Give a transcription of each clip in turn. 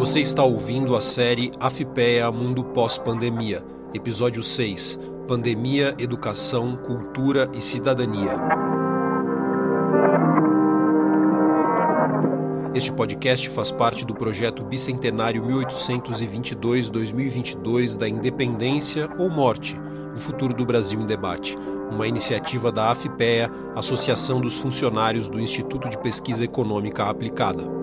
Você está ouvindo a série Afipea Mundo Pós-Pandemia, episódio 6 Pandemia, Educação, Cultura e Cidadania. Este podcast faz parte do projeto Bicentenário 1822-2022 da Independência ou Morte o futuro do Brasil em debate, uma iniciativa da AFPEA, Associação dos Funcionários do Instituto de Pesquisa Econômica Aplicada.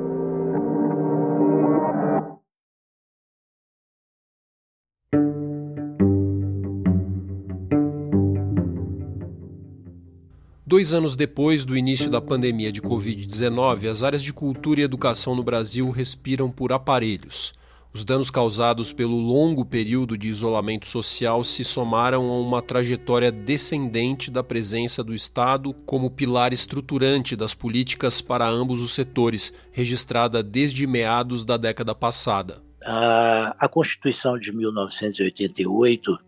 Dois anos depois do início da pandemia de Covid-19, as áreas de cultura e educação no Brasil respiram por aparelhos. Os danos causados pelo longo período de isolamento social se somaram a uma trajetória descendente da presença do Estado como pilar estruturante das políticas para ambos os setores, registrada desde meados da década passada. A, Constituição de 1988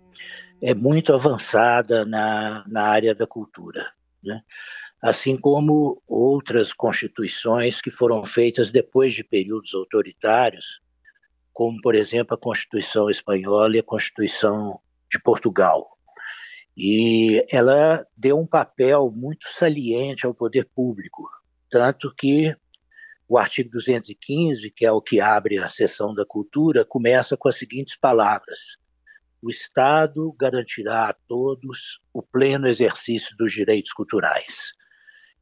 é muito avançada na, na área da cultura. Né? assim como outras constituições que foram feitas depois de períodos autoritários, como, por exemplo, a Constituição Espanhola e a Constituição de Portugal. E ela deu um papel muito saliente ao poder público, tanto que o artigo 215, que é o que abre a seção da cultura, começa com as seguintes palavras: O Estado garantirá a todos o pleno exercício dos direitos culturais.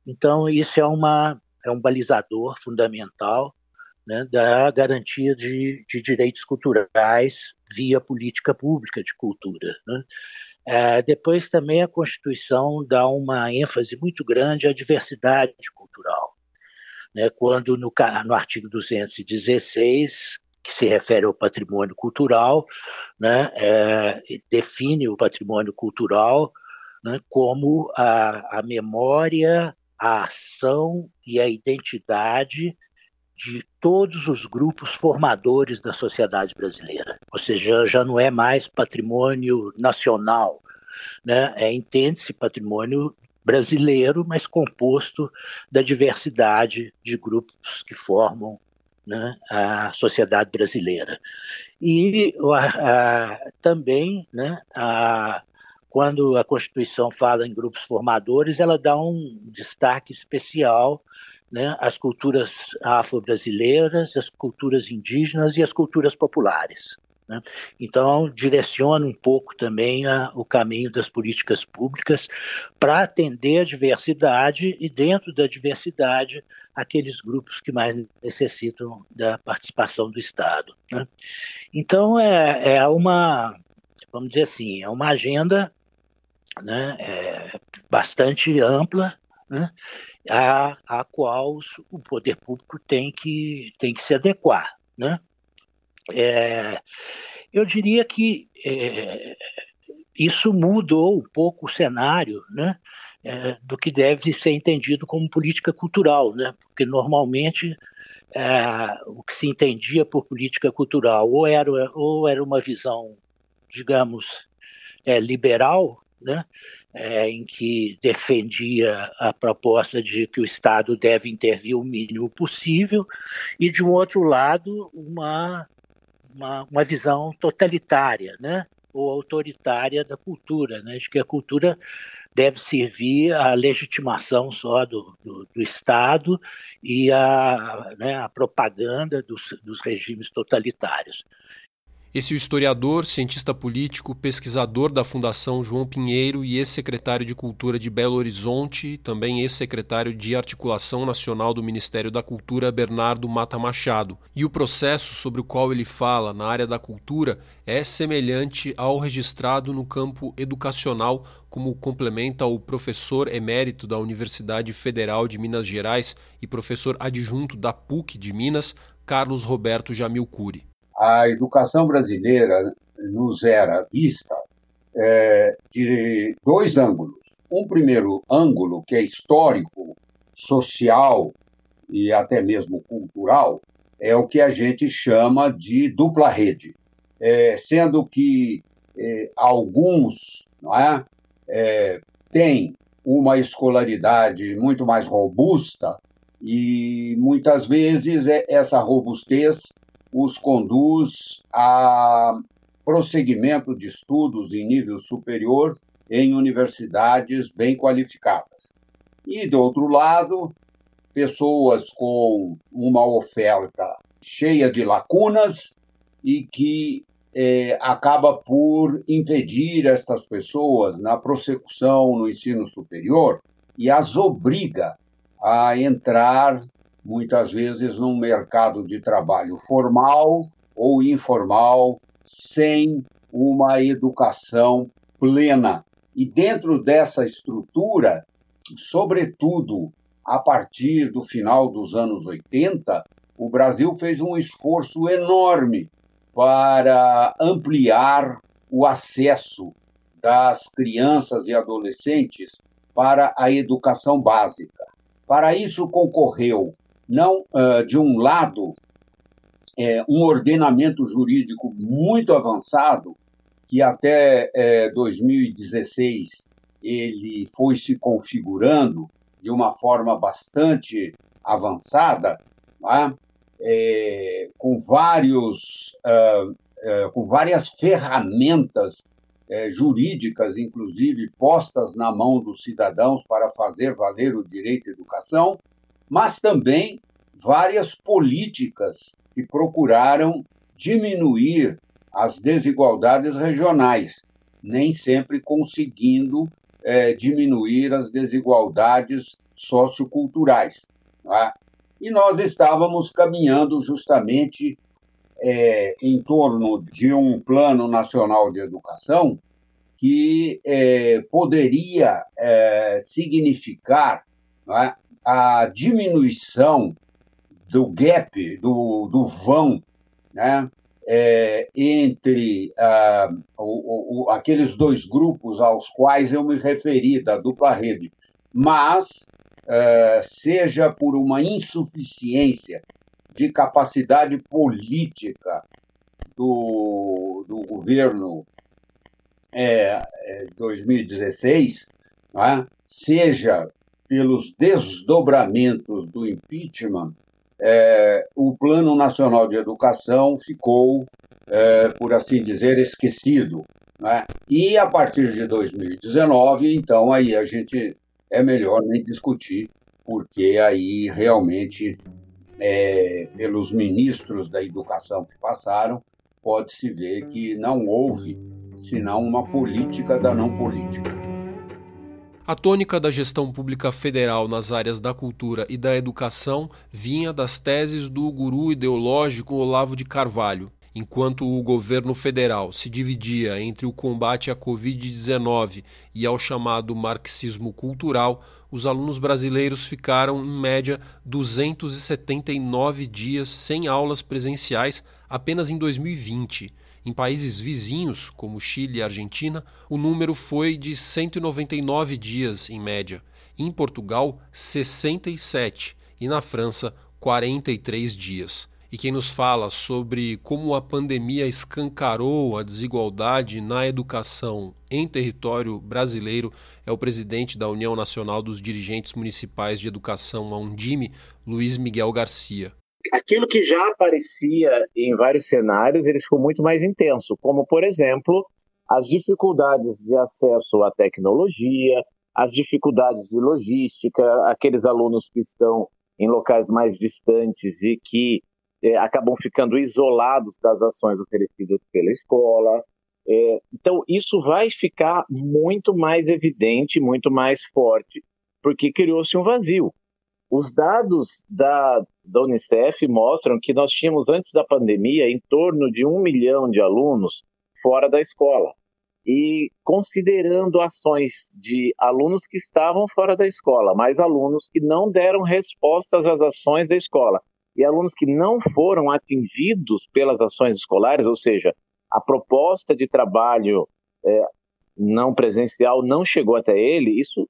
Então, isso é, uma, é um balizador fundamental né, da garantia de, de, direitos culturais via política pública de cultura. Né. É, depois também a Constituição dá uma ênfase muito grande à diversidade cultural. Né, quando no, no artigo 216, que se refere ao patrimônio cultural, né, é, define o patrimônio cultural né, como a, a memória, a ação e a identidade de todos os grupos formadores da sociedade brasileira. Ou seja, já não é mais patrimônio nacional, né? É entende-se patrimônio brasileiro, mas composto da diversidade de grupos que formam né, a sociedade brasileira. E também, né, quando a Constituição fala em grupos formadores, ela dá um destaque especial né, as culturas afro-brasileiras, as culturas indígenas e as culturas populares. Né? Então, direciona um pouco também a, o caminho das políticas públicas para atender a diversidade e, dentro da diversidade, aqueles grupos que mais necessitam da participação do Estado. Né? Então, é, é, uma, vamos dizer assim, é uma agenda né, é, bastante ampla, né, a, a qual o poder público tem que, tem que se adequar. Né? É, eu diria que é, isso mudou um pouco o cenário né, é, do que deve ser entendido como política cultural, né? porque normalmente é, o que se entendia por política cultural ou era, ou era uma visão, digamos, é, liberal, né? é, em que defendia a proposta de que o Estado deve intervir o mínimo possível, e, de um outro lado, uma, uma, uma visão totalitária, né? ou autoritária da cultura, né? de que a cultura deve servir à legitimação só do, do, do Estado e à, né, propaganda dos, dos regimes totalitários. Esse é o historiador, cientista político, pesquisador da Fundação João Pinheiro e ex-secretário de Cultura de Belo Horizonte, também ex-secretário de Articulação Nacional do Ministério da Cultura, Bernardo Mata Machado. E o processo sobre o qual ele fala na área da cultura é semelhante ao registrado no campo educacional, como complementa o professor emérito da Universidade Federal de Minas Gerais e professor adjunto da PUC de Minas, Carlos Roberto Jamil Cury a educação brasileira nos era vista é, de dois ângulos. Um primeiro ângulo, que é histórico, social e até mesmo cultural, é o que a gente chama de dupla rede, é, sendo que é, alguns não é, é, têm uma escolaridade muito mais robusta e muitas vezes é, essa robustez os conduz a prosseguimento de estudos em nível superior em universidades bem qualificadas. E, do outro lado, pessoas com uma oferta cheia de lacunas e que é, acaba por impedir estas pessoas na prossecução no ensino superior e as obriga a entrar, muitas vezes, num mercado de trabalho formal ou informal, sem uma educação plena. E dentro dessa estrutura, sobretudo a partir do final dos anos 80, o Brasil fez um esforço enorme para ampliar o acesso das crianças e adolescentes para a educação básica. Para isso concorreu, não uh, de um lado, é, um ordenamento jurídico muito avançado, que até é, 2016 ele foi se configurando de uma forma bastante avançada, é? é, com vários uh, com várias ferramentas uh, jurídicas, inclusive postas na mão dos cidadãos para fazer valer o direito à educação, mas também várias políticas que procuraram diminuir as desigualdades regionais, nem sempre conseguindo é, diminuir as desigualdades socioculturais. É? E nós estávamos caminhando justamente é, em torno de um plano nacional de educação que é, poderia significar a diminuição do gap, do, do vão, né, é, entre o, o, aqueles dois grupos aos quais eu me referi, da dupla rede, mas uh, seja por uma insuficiência de capacidade política do, do governo é, 2016, é, seja pelos desdobramentos do impeachment, é, o Plano Nacional de Educação ficou, é, por assim dizer, esquecido. Né? E a partir de 2019, então, aí a gente é melhor nem discutir, porque aí realmente, é, pelos ministros da educação que passaram, pode-se ver que não houve senão uma política da não política. A tônica da gestão pública federal nas áreas da cultura e da educação vinha das teses do guru ideológico Olavo de Carvalho, Enquanto o governo federal se dividia entre o combate à Covid-19 e ao chamado marxismo cultural, os alunos brasileiros ficaram, em média, 279 dias sem aulas presenciais apenas em 2020. Em países vizinhos, como Chile e Argentina, o número foi de 199 dias, em média. Em Portugal, 67 e na França, 43 dias e quem nos fala sobre como a pandemia escancarou a desigualdade na educação em território brasileiro é o presidente da União Nacional dos Dirigentes Municipais de Educação, a Undime, Luiz Miguel Garcia. Aquilo que já aparecia em vários cenários, ele ficou muito mais intenso, como, por exemplo, as dificuldades de acesso à tecnologia, as dificuldades de logística, aqueles alunos que estão em locais mais distantes e que é, acabam ficando isolados das ações oferecidas pela escola. É, então, isso vai ficar muito mais evidente, muito mais forte, porque criou-se um vazio. Os dados da, da Unicef mostram que nós tínhamos, antes da pandemia, em torno de um milhão de alunos fora da escola. E considerando ações de alunos que estavam fora da escola, mais alunos que não deram respostas às ações da escola, e alunos que não foram atingidos pelas ações escolares, ou seja, a proposta de trabalho é, não presencial não chegou até ele, isso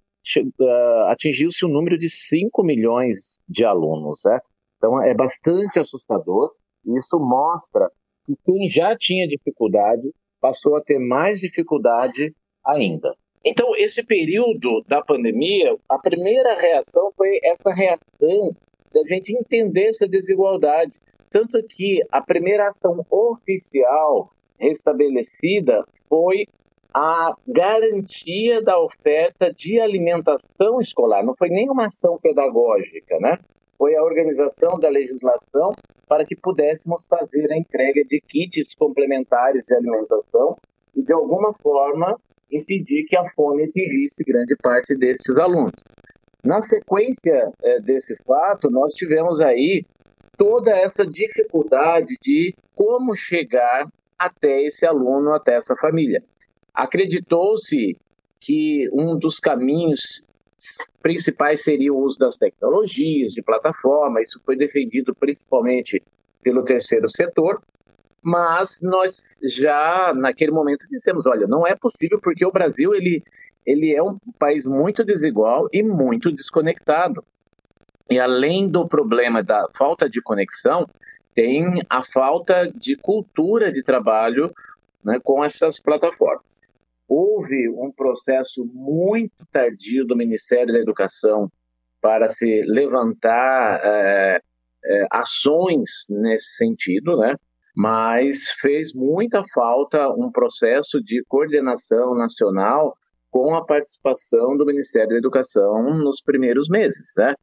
atingiu-se o um número de 5 milhões de alunos. Né? Então é bastante assustador e isso mostra que quem já tinha dificuldade passou a ter mais dificuldade ainda. Então, esse período da pandemia, a primeira reação foi essa reação da gente entender essa desigualdade. Tanto que a primeira ação oficial restabelecida foi a garantia da oferta de alimentação escolar. Não foi nenhuma ação pedagógica, né? Foi a organização da legislação para que pudéssemos fazer a entrega de kits complementares de alimentação e, de alguma forma, impedir que a fome atingisse grande parte desses alunos. Na sequência é, desse fato, nós tivemos aí toda essa dificuldade de como chegar até esse aluno, até essa família. Acreditou-se que um dos caminhos principais seria o uso das tecnologias, de plataforma, isso foi defendido principalmente pelo terceiro setor, mas nós já naquele momento dissemos, olha, não é possível porque o Brasil ele, ele é um país muito desigual e muito desconectado. E além do problema da falta de conexão, tem a falta de cultura de trabalho né, com essas plataformas. Houve um processo muito tardio do Ministério da Educação para se levantar é, é, ações nesse sentido, né? mas fez muita falta um processo de coordenação nacional com a participação do Ministério da Educação nos primeiros meses, né?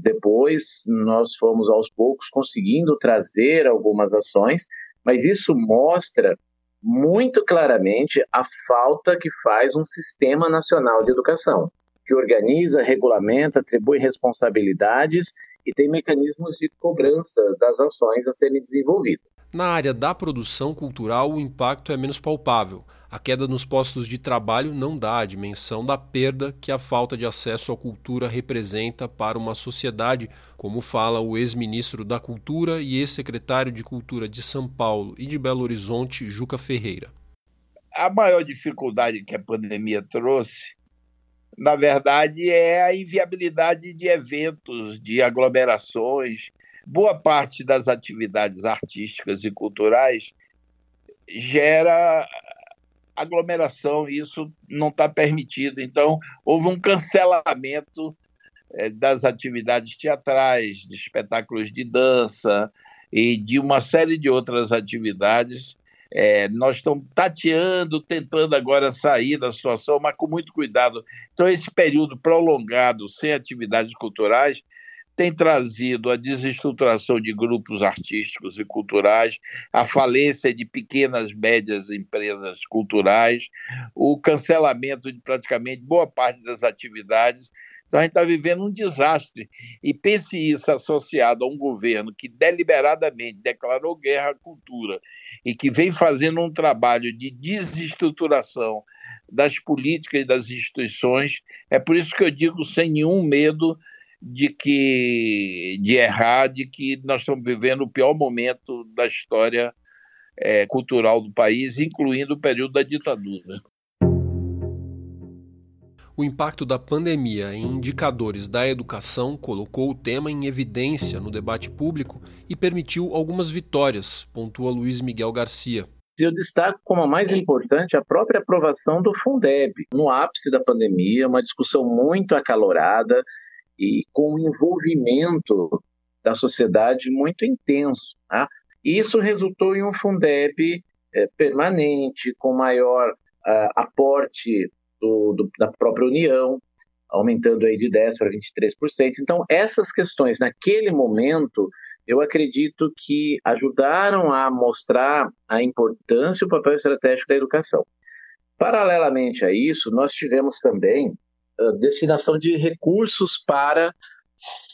Depois nós fomos aos poucos conseguindo trazer algumas ações, mas isso mostra muito claramente a falta que faz um sistema nacional de educação, que organiza, regulamenta, atribui responsabilidades e tem mecanismos de cobrança das ações a serem desenvolvidas. Na área da produção cultural, o impacto é menos palpável. A queda nos postos de trabalho não dá a dimensão da perda que a falta de acesso à cultura representa para uma sociedade, como fala o ex-ministro da Cultura e ex-secretário de Cultura de São Paulo e de Belo Horizonte, Juca Ferreira. A maior dificuldade que a pandemia trouxe, na verdade, é a inviabilidade de eventos, de aglomerações, boa parte das atividades artísticas e culturais gera aglomeração e isso não está permitido. Então, houve um cancelamento é, das atividades teatrais, de espetáculos de dança e de uma série de outras atividades. É, nós estamos tateando, tentando agora sair da situação, mas com muito cuidado. Então, esse período prolongado sem atividades culturais tem trazido a desestruturação de grupos artísticos e culturais, a falência de pequenas, médias empresas culturais, o cancelamento de praticamente boa parte das atividades. Então, a gente está vivendo um desastre. E pense isso associado a um governo que deliberadamente declarou guerra à cultura e que vem fazendo um trabalho de desestruturação das políticas e das instituições. É por isso que eu digo, sem nenhum medo, de que de errar, de que nós estamos vivendo o pior momento da história é, cultural do país, incluindo o período da ditadura. O impacto da pandemia em indicadores da educação colocou o tema em evidência no debate público e permitiu algumas vitórias, pontua Luiz Miguel Garcia. Eu destaco como a mais importante a própria aprovação do Fundeb, no ápice da pandemia, uma discussão muito acalorada, e com um envolvimento da sociedade muito intenso. Tá? Isso resultou em um Fundeb é, permanente, com maior uh, aporte do, do, da própria União, aumentando aí de 10% para 23%. Então, essas questões, naquele momento, eu acredito que ajudaram a mostrar a importância e o papel estratégico da educação. Paralelamente a isso, nós tivemos também destinação de recursos para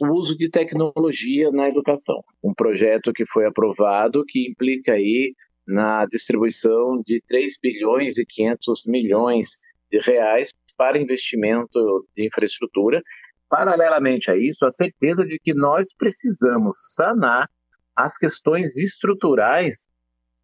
o uso de tecnologia na educação. Um projeto que foi aprovado que implica aí na distribuição de 3 bilhões e 500 milhões de reais para investimento de infraestrutura. Paralelamente a isso, a certeza de que nós precisamos sanar as questões estruturais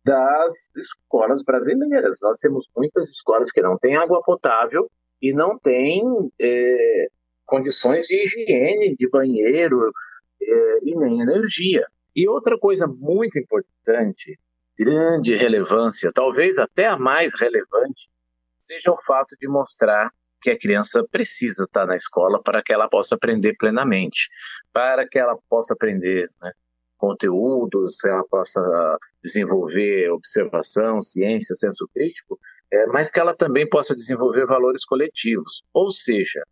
das escolas brasileiras. Nós temos muitas escolas que não têm água potável e não tem é, condições de higiene de banheiro é, e nem energia. E outra coisa muito importante, grande relevância, talvez até a mais relevante, seja o fato de mostrar que a criança precisa estar na escola para que ela possa aprender plenamente, para que ela possa aprender né, conteúdos, ela possa desenvolver observação, ciência, senso crítico, é, mas que ela também possa desenvolver valores coletivos. Ou seja,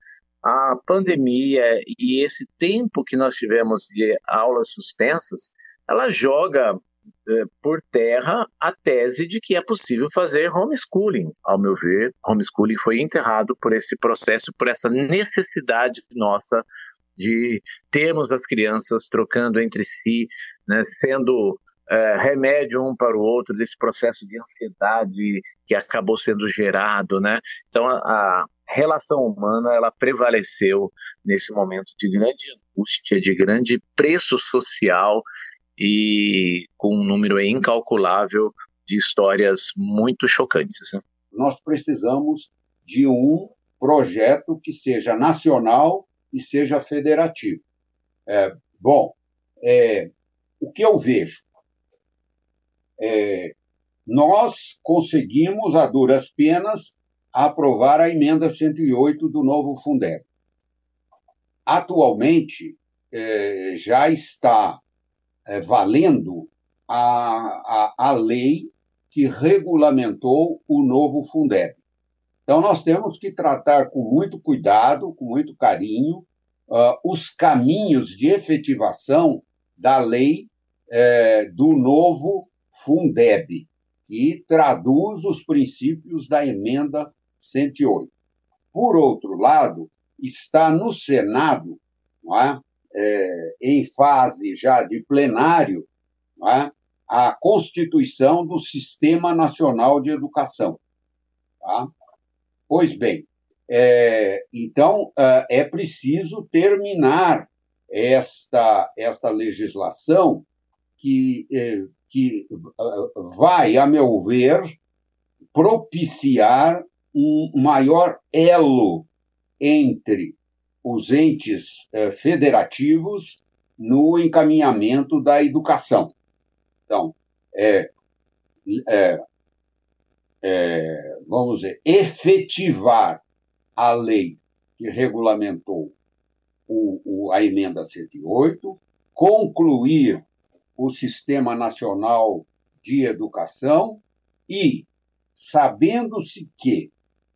a pandemia e esse tempo que nós tivemos de aulas suspensas, ela joga é, por terra a tese de que é possível fazer homeschooling. Ao meu ver, homeschooling foi enterrado por esse processo, por essa necessidade nossa de termos as crianças trocando entre si, né, sendo é, remédio um para o outro desse processo de ansiedade que acabou sendo gerado, né? Então a, a relação humana ela prevaleceu nesse momento de grande angústia, de grande preço social e com um número incalculável de histórias muito chocantes. Né? Nós precisamos de um projeto que seja nacional e seja federativo. É, bom, é, o que eu vejo? É, nós conseguimos, a duras penas, aprovar a emenda 108 do novo Fundeb. Atualmente, é, já está é, valendo a, a, a lei que regulamentou o novo Fundeb. Então, nós temos que tratar com muito cuidado, com muito carinho, uh, os caminhos de efetivação da lei uh, do novo Fundeb, que traduz os princípios da emenda 108. Por outro lado, está no Senado, é? É, em fase já de plenário, é? a constituição do Sistema Nacional de Educação. Tá? Pois bem, é, então é, é preciso terminar esta, esta legislação que, é, que vai, a meu ver, propiciar um maior elo entre os entes é, federativos no encaminhamento da educação. Então, é, é, é, vamos dizer, efetivar a lei que regulamentou o, o, a emenda 108, concluir o Sistema Nacional de Educação e, sabendo-se que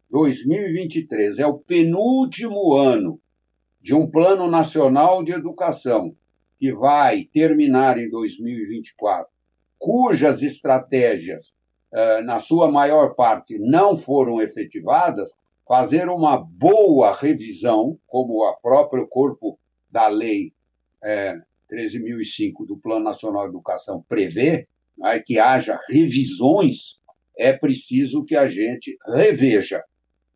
2023 é o penúltimo ano de um Plano Nacional de Educação que vai terminar em 2024, cujas estratégias eh, na sua maior parte, não foram efetivadas, fazer uma boa revisão, como o próprio corpo da lei é, 13.005 do Plano Nacional de Educação prevê, né, que haja revisões, é preciso que a gente reveja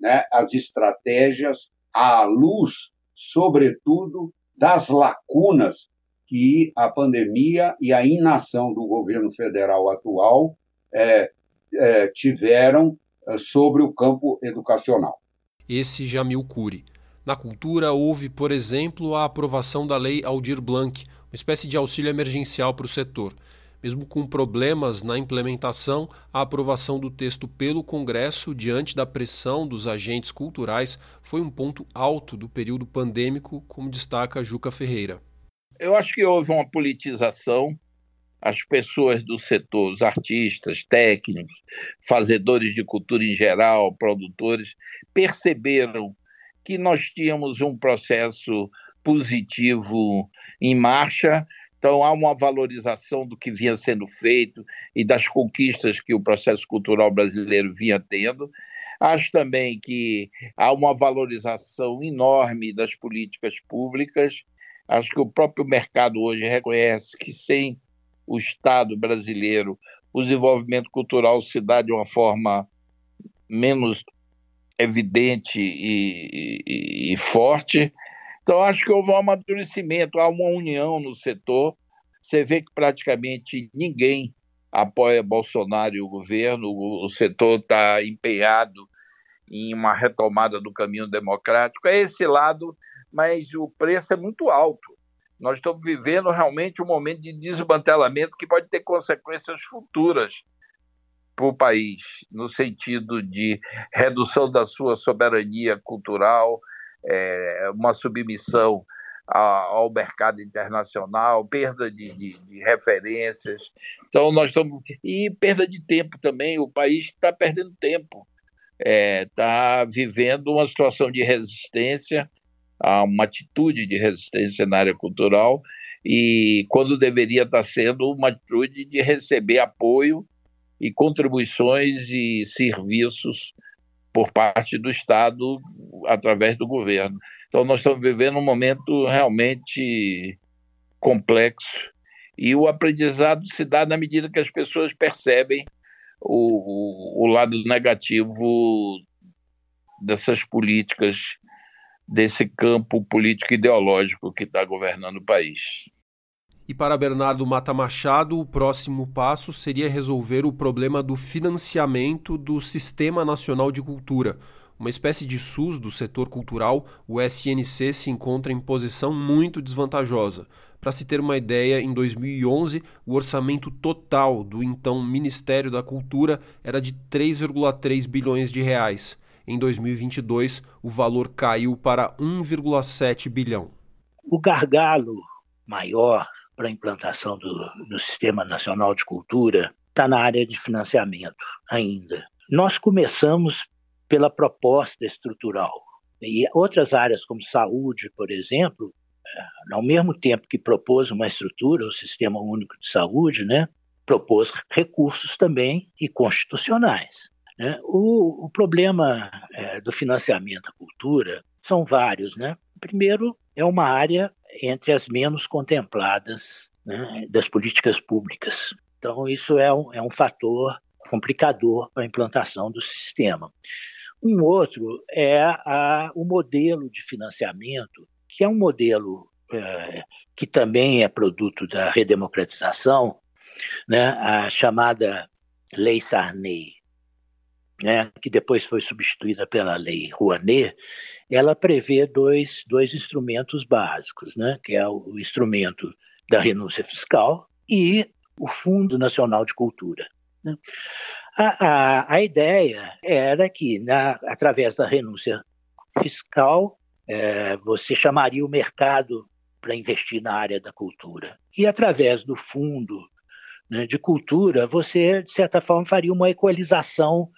né, as estratégias à luz, sobretudo, das lacunas que a pandemia e a inação do governo federal atual é, é, tiveram é, sobre o campo educacional. Esse Jamil Cury. Na cultura, houve, por exemplo, a aprovação da Lei Aldir Blanc, uma espécie de auxílio emergencial para o setor. Mesmo com problemas na implementação, a aprovação do texto pelo Congresso, diante da pressão dos agentes culturais, foi um ponto alto do período pandêmico, como destaca Juca Ferreira. Eu acho que houve uma politização as pessoas do setor, os artistas, técnicos, fazedores de cultura em geral, produtores, perceberam que nós tínhamos um processo positivo em marcha. Então, há uma valorização do que vinha sendo feito e das conquistas que o processo cultural brasileiro vinha tendo. Acho também que há uma valorização enorme das políticas públicas. Acho que o próprio mercado hoje reconhece que sem o Estado brasileiro, o desenvolvimento cultural se dá de uma forma menos evidente e, e, e forte. Então, acho que houve um amadurecimento, há uma união no setor. Você vê que praticamente ninguém apoia Bolsonaro e o governo, o, o setor está empenhado em uma retomada do caminho democrático. É esse lado, mas o preço é muito alto. Nós estamos vivendo realmente um momento de desmantelamento que pode ter consequências futuras para o país, no sentido de redução da sua soberania cultural, é, uma submissão ao mercado internacional, perda de, de, de, referências. Então, nós estamos. E perda de tempo também, o país está perdendo tempo, está é, vivendo uma situação de resistência, uma atitude de resistência na área cultural, e quando deveria estar sendo uma atitude de receber apoio e contribuições e serviços por parte do Estado através do governo. Então, nós estamos vivendo um momento realmente complexo e o aprendizado se dá na medida que as pessoas percebem o, o, o lado negativo dessas políticas, desse campo político ideológico que está governando o país. E para Bernardo Mata Machado, o próximo passo seria resolver o problema do financiamento do Sistema Nacional de Cultura. Uma espécie de SUS do setor cultural, o SNC se encontra em posição muito desvantajosa. Para se ter uma ideia, em 2011, o orçamento total do então Ministério da Cultura era de 3,3 bilhões de reais. Em 2022, o valor caiu para 1,7 bilhão. O gargalo maior para a implantação do, do Sistema Nacional de Cultura está na área de financiamento ainda. Nós começamos pela proposta estrutural. E outras áreas, como saúde, por exemplo, é, ao mesmo tempo que propôs uma estrutura, o Sistema Único de Saúde, né, propôs recursos também e constitucionais. Né? O, o, problema é, do financiamento à cultura são vários. Né? Primeiro, é uma área entre as menos contempladas né, das políticas públicas. Então, isso é um, é um fator complicador para a implantação do sistema. Um outro é a, o modelo de financiamento, que é um modelo é, que também é produto da redemocratização, né, a chamada Lei Sarney, né, que depois foi substituída pela Lei Rouanet, ela prevê dois, dois instrumentos básicos, né, que é o, instrumento da renúncia fiscal e o Fundo Nacional de Cultura. Né. A, a, a, ideia era que, na, através da renúncia fiscal, é, você chamaria o mercado para investir na área da cultura. E, através do fundo né, de cultura, você, de certa forma, faria uma equalização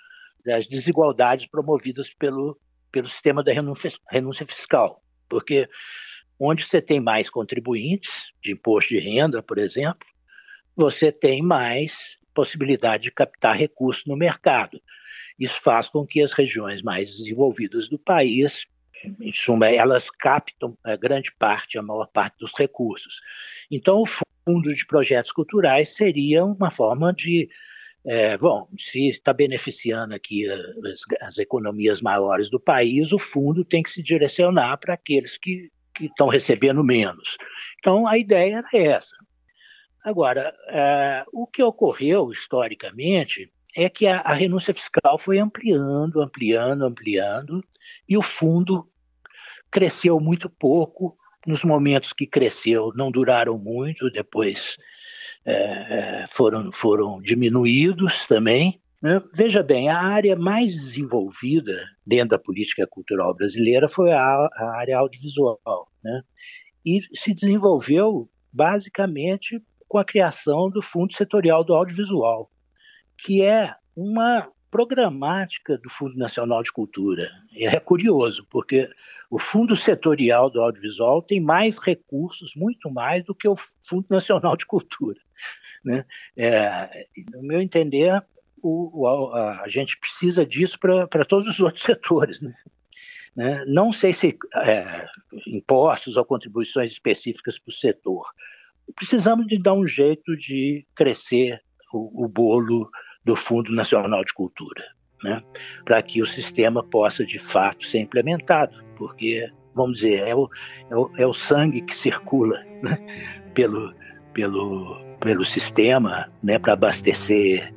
das desigualdades promovidas pelo, pelo sistema da renúncia, renúncia fiscal. Porque onde você tem mais contribuintes de imposto de renda, por exemplo, você tem mais possibilidade de captar recursos no mercado. Isso faz com que as regiões mais desenvolvidas do país, em suma, elas captam a grande parte, a maior parte dos recursos. Então, o fundo de projetos culturais seria uma forma de é, bom, se está beneficiando aqui as, as, economias maiores do país, o fundo tem que se direcionar para aqueles que, que estão recebendo menos. Então, a ideia era essa. Agora, é, o que ocorreu historicamente é que a, a renúncia fiscal foi ampliando, ampliando, ampliando, e o fundo cresceu muito pouco. Nos momentos que cresceu, não duraram muito, depois é, é, foram, foram diminuídos também. Né? Veja bem, a área mais desenvolvida dentro da política cultural brasileira foi a, a área audiovisual. Né? E se desenvolveu basicamente com a criação do Fundo Setorial do Audiovisual, que é uma programática do Fundo Nacional de Cultura. É curioso, porque o Fundo Setorial do Audiovisual tem mais recursos, muito mais, do que o Fundo Nacional de Cultura. Né? É, no meu entender, o, o, a, a, gente precisa disso para todos os outros setores. Né? Né? Não sei se é, impostos ou contribuições específicas para o setor. Precisamos de dar um jeito de crescer o, o bolo do Fundo Nacional de Cultura, né? para que o sistema possa de fato ser implementado, porque, vamos dizer, é o, é o, é o sangue que circula né? pelo, pelo, pelo sistema né? para abastecer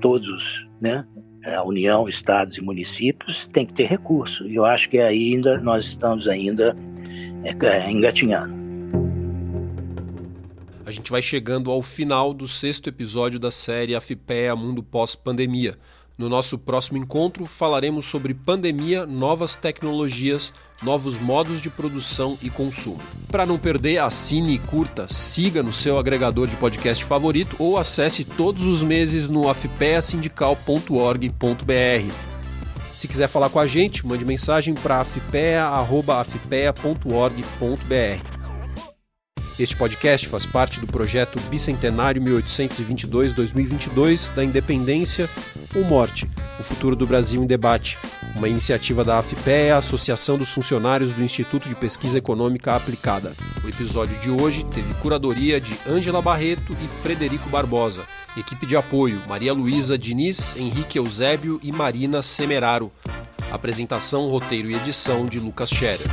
todos, né? a União, estados e municípios, tem que ter recurso. E eu acho que ainda nós estamos ainda é, engatinhando. A gente vai chegando ao final do sexto episódio da série Afipea Mundo Pós-Pandemia. No nosso próximo encontro, falaremos sobre pandemia, novas tecnologias, novos modos de produção e consumo. Para não perder, assine e curta, siga no seu agregador de podcast favorito ou acesse todos os meses no afpeasindical.org.br. Se quiser falar com a gente, mande mensagem para afpea.org.br. Este podcast faz parte do projeto Bicentenário 1822-2022 da Independência ou Morte, o futuro do Brasil em debate, uma iniciativa da AFPEA, Associação dos Funcionários do Instituto de Pesquisa Econômica Aplicada. O episódio de hoje teve curadoria de Ângela Barreto e Frederico Barbosa, equipe de apoio Maria Luísa Diniz, Henrique Eusébio e Marina Semeraro. Apresentação, roteiro e edição de Lucas Scherer.